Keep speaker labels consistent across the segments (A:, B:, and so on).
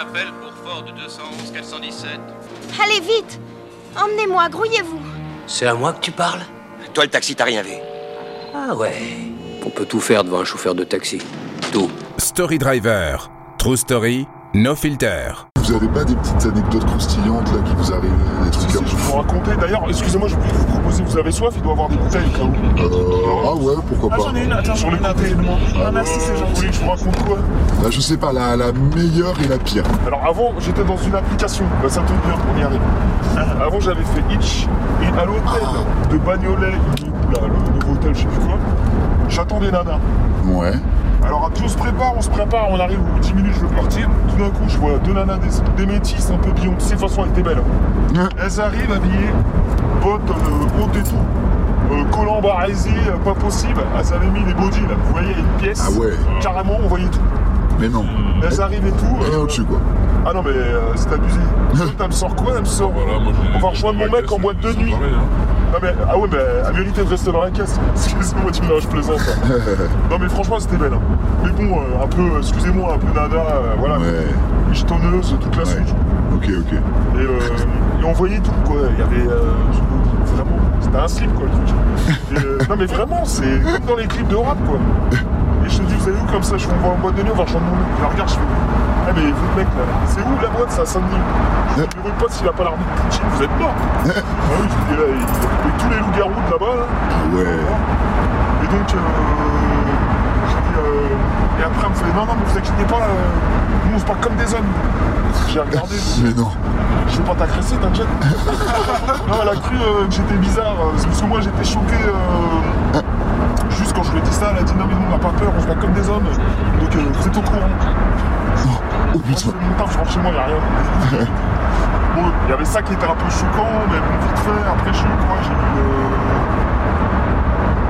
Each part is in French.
A: appel pour Ford 211 417.
B: Allez vite Emmenez-moi, grouillez-vous
C: C'est à moi que tu parles?
D: Toi, le taxi, t'as rien vu.
C: Ah ouais. On peut tout faire devant un chauffeur de taxi. Tout.
E: Story Driver. True Story. No filter.
F: Vous avez pas des petites anecdotes croustillantes là qui vous arrivent des trucs
G: je peux vous raconter, d'ailleurs, excusez-moi, je voulais vous proposer, vous avez soif, il doit avoir des bouteilles où.
F: Euh, ah ouais, pourquoi
H: Ah,
F: pas.
H: j'en ai une, attends,
G: Sur
H: j'en ai
G: les côtés.
H: de.
G: Ah,
H: Ah, merci, c'est
G: Vous
H: gentil.
G: je vous raconte quoi
F: Bah, je sais pas, la, la meilleure et la pire.
G: Alors avant, j'étais dans une application, bah, ça tombe bien, on y arrive. Avant, j'avais fait Itch, et à l'hôtel de Bagnolet, là, le nouveau hôtel, je sais plus quoi, j'attends des nanas.
F: Ouais.
G: Alors puis on se prépare, on se prépare, on arrive aux 10 minutes, je veux partir. Tout d'un coup, je vois deux nanas, des, des métisses, un peu Beyoncé, de toute façon, elles étaient belles. Elles arrivent habillées, bottes euh, hautes et tout, euh, barésies, euh, pas possible. Elles avaient mis les bodys, là, vous voyez, une pièce.
F: Ah ouais.
G: Carrément, on voyait tout.
F: Mais non.
G: Elles arrivent et tout.
F: Rien
G: euh,
F: au-dessus quoi.
G: ah non mais euh, c'est abusé. Elle me sort quoi Elle me sort. on va rejoindre mon mec en boîte de nuit. Non mais ah ouais mais elle méritait de rester dans la caisse. Excusez-moi tu me lâches plaisante. hein. non mais franchement c'était belle. hein. Mais bon euh, un peu excusez-moi un peu nana euh, voilà.
F: Ouais.
G: Jetonneuse toute la
F: Ouais.
G: suite.
F: Ok, ok.
G: Et, euh, et on voyait tout quoi. Il y avait euh, vraiment c'était un slip quoi le truc. Et, euh, non mais vraiment c'est comme dans les clips de rap quoi. Et je te dis vous avez vu comme ça je m'envoie en boîte de nuit on va rejoindre mon. Je la regarde je fais ah mais votre mec là, c'est où la boîte ça sonne Je votre pote s'il a pas l'armée de Poutine, vous êtes mort Ah oui, je dis, là, il avec tous les loups-garous de là-bas là.
F: Ah ouais.
G: Et donc euh, j'ai dit euh, et après elle me fait non non mais vous inquiétez pas, euh, nous on se bat comme des hommes. J'ai regardé,
F: Mais non.
G: je vais pas t'agresser, t'inquiète. non, elle a cru que j'étais bizarre, parce que moi j'étais choqué. euh, juste quand je lui ai dit ça, elle a dit non mais nous on n'a pas peur, on se bat comme des hommes. Donc vous êtes au courant.
F: Oh
G: je
F: putain.
G: je il a rien. bon, il y avait ça qui était un peu choquant, mais bon, vite fait, après j'ai eu quoi J'ai eu. euh,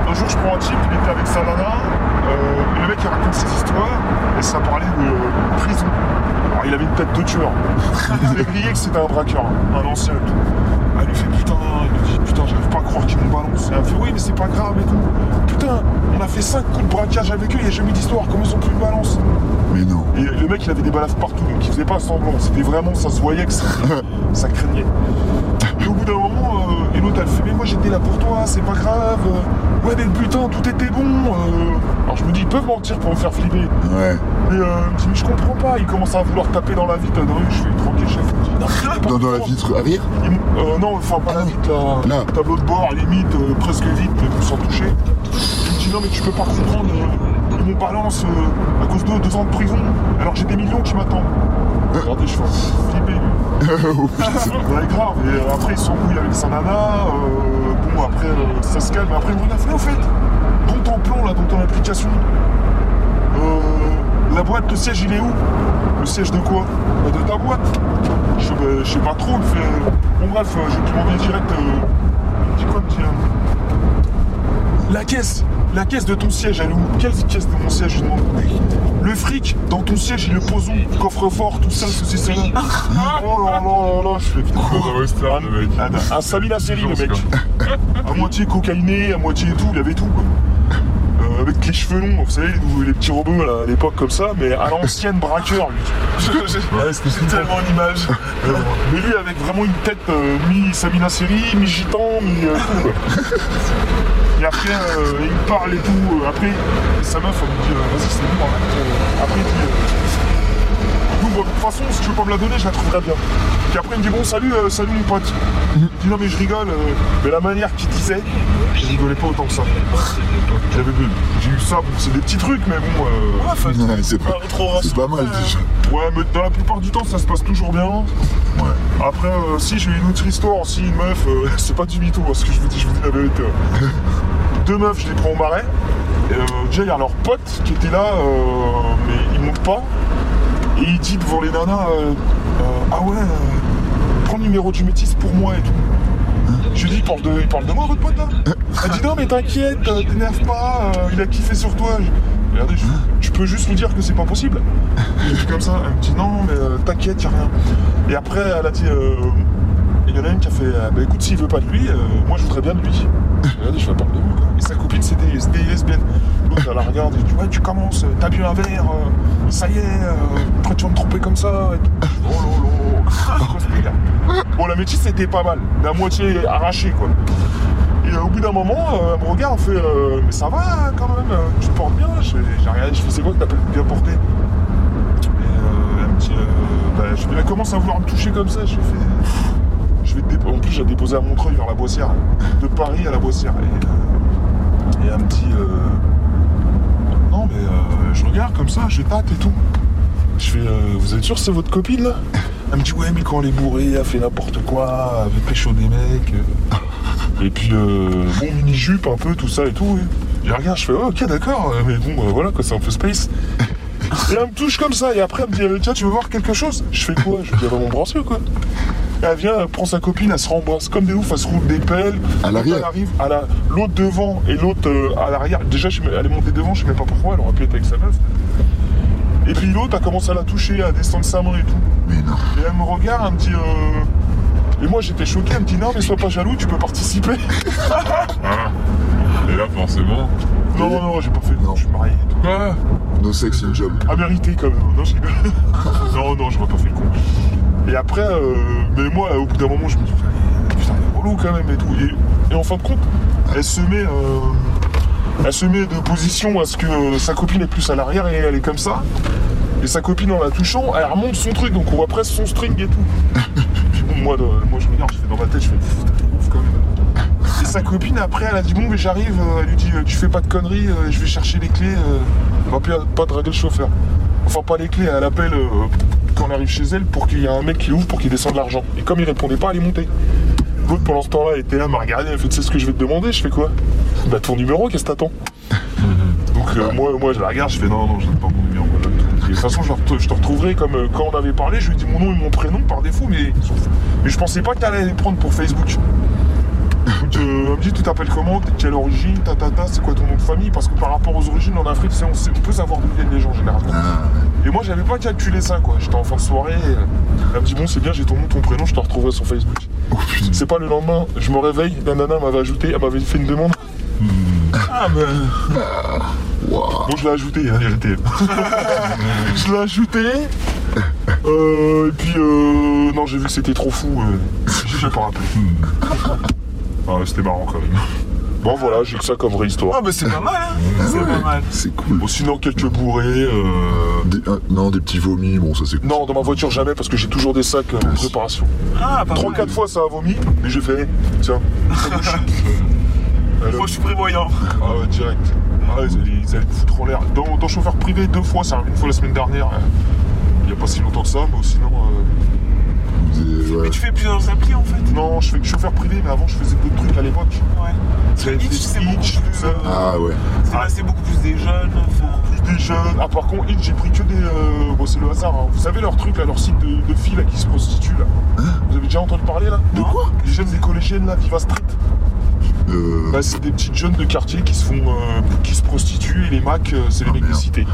G: Un jour je prends un type, il était avec sa nana, euh, et le mec il raconte ses histoires, et ça parlait de prison. Alors il avait une tête de tueur. Il avait que c'était un braqueur, un ancien et tout. Elle lui fait putain, il lui dit putain j'arrive pas à croire qu'il me balance. Et elle fait oui mais c'est pas grave et tout. Putain, on a fait 5 coups de braquage avec eux, il n'y a jamais d'histoire, comment ils ont pris une balance
F: Mais non.
G: et le mec, il avait des balafres partout, donc il faisait pas semblant. C'était vraiment, ça se voyait que ça, ça craignait. Et au bout d'un moment, euh, et l'autre, elle fait Mais moi j'étais là pour toi, c'est pas grave. Euh, Ouais, mais le putain, tout était bon. euh. Alors je me dis Ils peuvent mentir pour me faire flipper.
F: Ouais.
G: Mais euh, dit Mais je comprends pas. Il commence à vouloir taper dans la vitre de rue. Je fais Tranquille, chef. Non,
F: Dans, dans la vitre arrière
G: euh, non, enfin pas la vitre là,
F: Là.
G: tableau de bord, limite, euh, presque vite, mais sans toucher. Me dit non mais tu peux pas comprendre, euh, ils m'ont balance euh, à cause de deux ans de prison, alors j'ai des millions qui m'attendent. Regardez, je fais flipper.
F: Oh.
G: Ouais, grave, et euh, après il s'embrouille avec sa nana, euh, bon après euh, ça se calme, après il me fait au fait, dans ton plan là, dans ton application, euh, la boîte, le siège il est où? Le siège de quoi? Bah, De ta boîte. Je, sais- bah, je sais pas trop, il me fait. Bon bref, euh, j'ai demandé direct. euh, il me dit quoi, me dit, euh, La caisse La caisse de ton siège, elle est où Quelle caisse de mon siège Je demande. Le fric, dans ton siège, il le pose où Coffre-fort, tout ça, ceci, cela. oh là là là là, je fais putain. Un, un Samina série, le mec. À moitié cocaïné, à moitié tout, il avait tout, quoi. Euh, avec les cheveux longs, vous savez, les, les petits robots là, à l'époque comme ça, mais à l'ancienne braqueur, lui. Ouais, c'était tellement l'image. Euh, mais lui avec vraiment une tête euh, mi-Samina série, mi-gitan, mi tout, quoi. Et après, euh, il parle et tout. euh, après, sa meuf, elle me dit euh, Vas-y, c'est bon, euh. Après, il dit euh, de toute façon, si tu veux pas me la donner, je la trouverai bien. Puis après, il me dit Bon, salut, euh, salut mon pote. Il dit Non, mais je rigole. euh, mais la manière qu'il disait, je rigolais pas autant que ça. J'avais J'ai eu ça, bon, c'est des petits trucs, mais bon. euh,
F: Ouais, c'est pas, mal déjà.
G: Ouais, mais dans la plupart du temps, ça se passe toujours bien.
F: Ouais.
G: Après, euh, si j'ai une autre histoire, si une meuf, c'est pas du mytho, hein, ce que je vous dis, je vous dis la vérité. ouais. Deux meufs, je les prends au marais. Déjà, il y a leur pote qui était là, mais il monte pas. Et il dit devant les nanas, euh, euh, ah ouais, euh, prends le numéro du métis pour moi et tout. Je lui dis, il parle de, il parle de moi, votre pote là Elle dit, non, mais t'inquiète, t'énerve pas, euh, il a kiffé sur toi. Je- Regardez, je- tu peux juste lui dire que c'est pas possible. Je dis comme ça, elle me dit, non, mais euh, t'inquiète, y'a rien. Et après, elle a dit, euh, il y en a une qui a fait, bah écoute, s'il veut pas de lui, moi je voudrais bien de lui. Regardez, je fais parle de moi. Et sa copine, c'était lesbienne. Donc elle la regarde et dit Ouais, tu commences, t'as bu un verre, euh, ça y est, euh, après tu vas me tromper comme ça. Et. Oh là là, Quoi, ce délire Bon, la métisse c'était pas mal, à moitié arrachée quoi. Et euh, au bout d'un moment, euh, elle me regarde, elle fait euh, Mais ça va quand même, euh, tu te portes bien Je regardé, je fais C'est quoi que t'appelles bien porté Et euh, elle me euh, bah, je- commence à vouloir me toucher comme ça, je fais je vais En plus, j'ai déposé à Montreuil vers la Boissière, de Paris à la Boissière. Et, euh, et me dit euh, Non, mais euh, je regarde comme ça, je tâte et tout. Je fais euh, Vous êtes sûr c'est votre copine là? Elle me dit Ouais, mais quand elle est bourrée, elle fait n'importe quoi, elle fait pécho des mecs. Et puis, euh, bon, mini-jupe un peu, tout ça et tout. Et je regarde, je fais oh, Ok, d'accord, mais bon, voilà, quoi, c'est un peu space. Et elle me touche comme ça, et après elle me dit Tiens, tu veux voir quelque chose? Je fais quoi? Je lui dis Ah, bah, mon bracelet, quoi. Elle vient, elle prend sa copine, elle se rembrasse comme des oufs, elle se roule des pelles.
F: À l'arrière
G: Elle arrive à la- l'autre devant et l'autre euh, à l'arrière. Déjà, elle est montée devant, je sais même pas pourquoi, elle aurait pu être avec sa meuf. Et puis l'autre a commencé à la toucher, à descendre sa main et tout.
F: Mais non.
G: Et elle me regarde, elle me dit. euh, Et moi j'étais choqué, elle me dit non mais sois pas jaloux, tu peux participer.
D: Et là, forcément.
G: non, non, j'ai pas fait
F: Non.
G: je suis marié et tout.
D: Quoi
F: No sex job.
G: À mériter quand même. Non, je rigole. non, non, j'aurais pas fait le con. Et après, euh, mais moi, au bout d'un moment, je me dis, putain, elle est relou quand même et tout. Et, en fin de compte, elle se met, euh, elle se met de position à ce que sa copine est plus à l'arrière et elle est comme ça. Et sa copine, en la touchant, elle remonte son truc, donc on voit presque son string et tout. Moi, moi je regarde, je fais dans ma tête, je fais, ouf quand même. Et sa copine, après, elle a dit, bon, mais j'arrive, euh, elle lui dit, tu fais pas de conneries, je vais chercher les clés, on va pas draguer le chauffeur. Enfin, pas les clés, elle appelle quand on arrive chez elle pour qu'il y ait un mec qui ouvre pour qu'il descende l'argent. Et comme il répondait pas, elle est montée. L'autre, pendant ce temps-là, était là, m'a regardé, elle fait, tu sais ce que je vais te demander Je fais quoi? Bah, ton numéro, qu'est-ce que t'attends? Donc, euh, moi, moi, je la regarde, je fais, non, non, je donne pas mon numéro. voilà. Et De toute façon, je te retrouverai comme euh, quand on avait parlé, je lui ai dit mon nom et mon prénom par défaut, mais, mais je pensais pas que t'allais les prendre pour Facebook. Elle me dit, tu t'appelles comment? Quelle origine? Ta ta ta, c'est quoi ton nom de famille? Parce que par rapport aux origines en Afrique, on, sait- on peut savoir d'où viennent les gens généralement.
F: Ah,
G: Et moi, j'avais pas calculé ça, quoi. J'étais en fin de soirée. et, euh, elle me dit, bon, c'est bien, j'ai ton nom, ton prénom, je te retrouverai sur Facebook.
F: oh.
G: C'est pas le lendemain, je me réveille, la nana m'avait ajouté, elle m'avait fait une demande. Ah ben.
F: Waouh.
G: Bon, je l'ai ajouté, la vérité. je l'ai ajouté. Euh, et puis, euh, non, j'ai vu que c'était trop fou. Euh, j'ai pas rappelé. Ah, ouais, c'était marrant quand même. Bon, voilà, j'ai que ça comme vraie histoire.
H: Ah bah c'est pas mal, hein C'est
F: ouais,
H: pas mal.
F: C'est cool.
G: Bon, sinon, quelques bourrés. euh,
F: Des- ah, non, des petits vomis, bon, ça c'est cool.
G: Non, dans ma voiture, jamais, parce que j'ai toujours des sacs euh, en préparation.
H: Ah, pas
G: Trois,
H: mal.
G: quatre fois, ça a vomi, mais j'ai fait, tiens. Alors,
H: Moi je suis prévoyant.
G: Ah ouais, direct. Ah, ils allaient, ils allaient me foutre en l'air. Dans, dans chauffeur privé, deux fois, ça arrive une fois la semaine dernière. euh, Il n'y a pas si longtemps que ça, mais sinon. euh,
F: Des- ouais.
H: Mais tu fais plusieurs applis en fait
G: Non, je fais que chauffeur privé, mais avant, je faisais d'autres trucs à l'époque.
H: Ouais. C'est beaucoup
G: Hitch,
H: plus. euh,
F: Ah ouais.
H: C'est c'est beaucoup plus des jeunes.
G: Plus des jeunes. Ah, par contre, Hitch, j'ai pris que des. euh, Bon, c'est le hasard. hein. Vous savez leur truc, là, leur site de, de filles là, qui se prostituent, là? Vous avez déjà entendu parler, là?
H: De quoi?
G: Les jeunes des collégiennes, là, Viva Street.
F: Euh,
G: Bah, c'est des petites jeunes de quartier qui se font. euh, qui se prostituent, et les Macs, c'est les
F: Oh,
G: mecs de cité.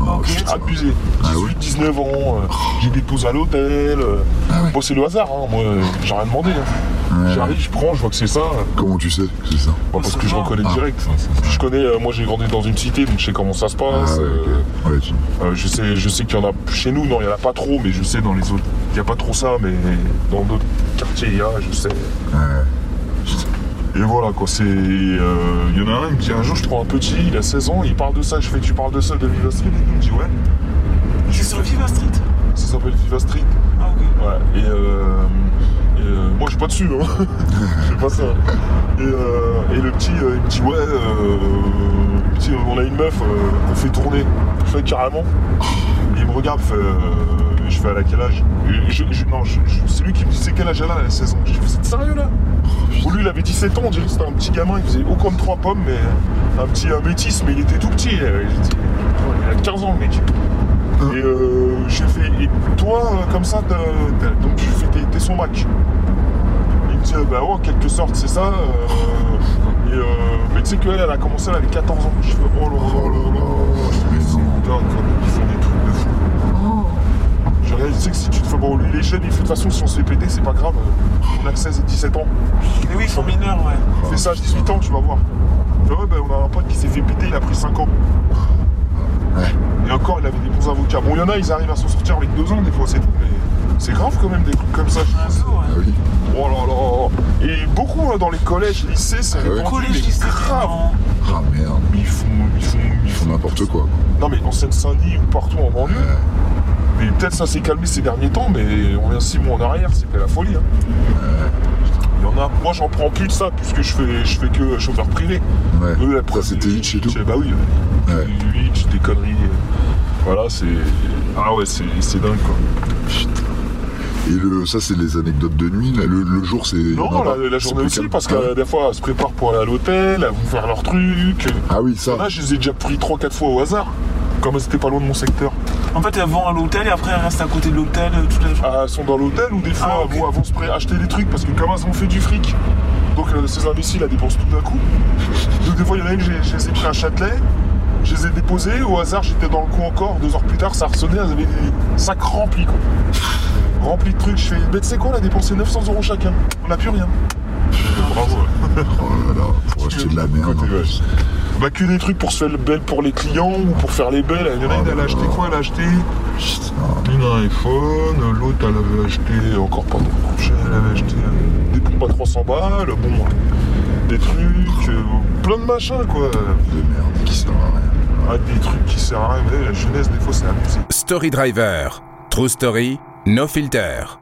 F: Oh, putain.
G: Abusé. 18,
F: Ah ouais
G: 19 ans, euh, j'ai des pauses à l'hôtel. euh.
F: Ah ouais.
G: Bon, c'est le hasard, hein. moi, j'ai rien demandé. hein.
F: Ouais.
G: J'arrive, je prends, je vois que c'est ça. euh,
F: Comment tu sais que c'est ça
G: bah, parce que je reconnais
F: Ah.
G: direct. Je connais, euh, moi j'ai grandi dans une cité, donc je sais comment ça se
F: Ah
G: passe.
F: Ouais, tu-
G: je sais, je sais qu'il y en a chez nous, non, il y en a pas trop, mais je sais dans les autres, il y a pas trop ça, mais dans d'autres quartiers il y a, je sais.
F: ouais.
G: Et voilà quoi, c'est, euh, il y en a un, il me dit un jour je prends un petit, il a 16 ans, il parle de ça, je fais tu parles de ça de Viva Street, et il me dit ouais,
H: C'est sur Viva Street?
G: Ça s'appelle Viva Street.
H: Ah ok.
G: Ouais, et, euh, et, euh, moi je suis pas dessus, hein. je fais pas ça. Et, euh, et le petit, euh, il me dit ouais, euh, le petit, on a une meuf euh, qu'on fait tourner. Je fais carrément. Et il me regarde, il fait, euh, je fais à quel âge? Et je- je- Non, c'est lui qui me dit c'est quel âge elle a, elle a 16 ans? Je vous êtes sérieux là? Lui il avait 17 ans, on dirait que c'était un petit gamin, il faisait haut comme trois pommes, mais un petit un métis, mais il était tout petit. euh, Il, a 15 ans le mec. Et euh, j'ai fait, et toi, euh, comme ça, t'as- donc je fais, t'es, son Mac. Il me dit, bah ouais, en quelque sorte, c'est ça. euh, et, euh, mais tu sais qu'elle, elle a commencé, elle avait 14 ans. Je fais, oh là là là là. C'est dingue, ils font des trucs de fou. Je Ouais, tu sais que si tu te fais bon, les jeunes, ils font de toute façon, si on se fait péter, c'est pas grave. On a que 16 et 17 ans.
H: Mais oui, ils sont mineurs, ouais.
G: Fais ça à 18 ans, tu vas voir. Tu vois, ben, on a un pote qui s'est fait péter, il a pris 5 ans. Et encore, il avait des bons avocats. Bon, il y en a, ils arrivent à s'en sortir avec 2 ans, des fois, c'est tout. Mais c'est grave quand même, des trucs comme ça. je
H: Un
G: pense.
H: zoo,
F: Ah
H: ouais.
F: oui.
G: Oh là là Et beaucoup hein, dans les collèges, lycées, c'est
F: Ah ouais.
H: Collège, lycée,
G: grave.
F: Ah merde.
G: Mais ils font, ils font, ils
F: font n'importe quoi.
G: Non mais en Seine-Saint-Denis ou partout en banlieue. Mais peut-être ça s'est calmé ces derniers temps, mais on revient six mois en arrière, c'était la folie. Hein. Il y en a. Moi j'en prends plus de ça puisque je fais, je fais que chauffeur privé.
F: Ouais.
G: Eux, preuve,
F: c'était Hitch et tout.
G: Bah oui,
F: Ouais.
G: Hitch, des conneries. Voilà, c'est. Ah ouais, c'est dingue quoi.
F: Et le, ça, c'est les anecdotes de nuit. là. Le, le jour, c'est.
G: Non,
F: non,
G: la, la journée aussi,
F: calme.
G: parce que euh, des fois, elles se préparent pour aller à l'hôtel, elles vont faire leurs trucs.
F: Ah oui, ça.
G: Là, je les ai déjà pris 3-4 fois au hasard, comme elles étaient pas loin de mon secteur.
H: En fait, elles vont à l'hôtel et après elles restent à côté de l'hôtel euh, toute la journée.
G: Ah, elles sont dans l'hôtel ou des fois
H: Ah,
G: elles vont, elles vont se pré- acheter des trucs parce que comme elles ont fait du fric, donc euh, ces imbéciles elles dépensent tout d'un coup. Donc des fois il y en a une, j'ai- je les ai pris à Châtelet, je les ai déposés, au hasard j'étais dans le coin encore, deux heures plus tard ça ressonnait, elles avaient des sacs remplis quoi. Remplis de trucs, je fais, mais tu sais quoi, on a dépensé 900 euros chacun, on n'a plus rien. Bravo.
F: Oh là là, pour acheter de la merde.
G: Bah que des trucs pour se faire belle pour les clients ou pour faire les belles. Il y en a une, elle a acheté quoi Elle a acheté une un iPhone, l'autre elle avait acheté encore pas trop cher, elle avait acheté euh, des pompes à 300 balles, bon, des trucs, euh, plein de machins quoi.
F: De merde qui sert à rien.
G: Ah, des trucs qui servent à rien, la jeunesse des fois c'est amusé.
E: Story Driver. True Story, no filter.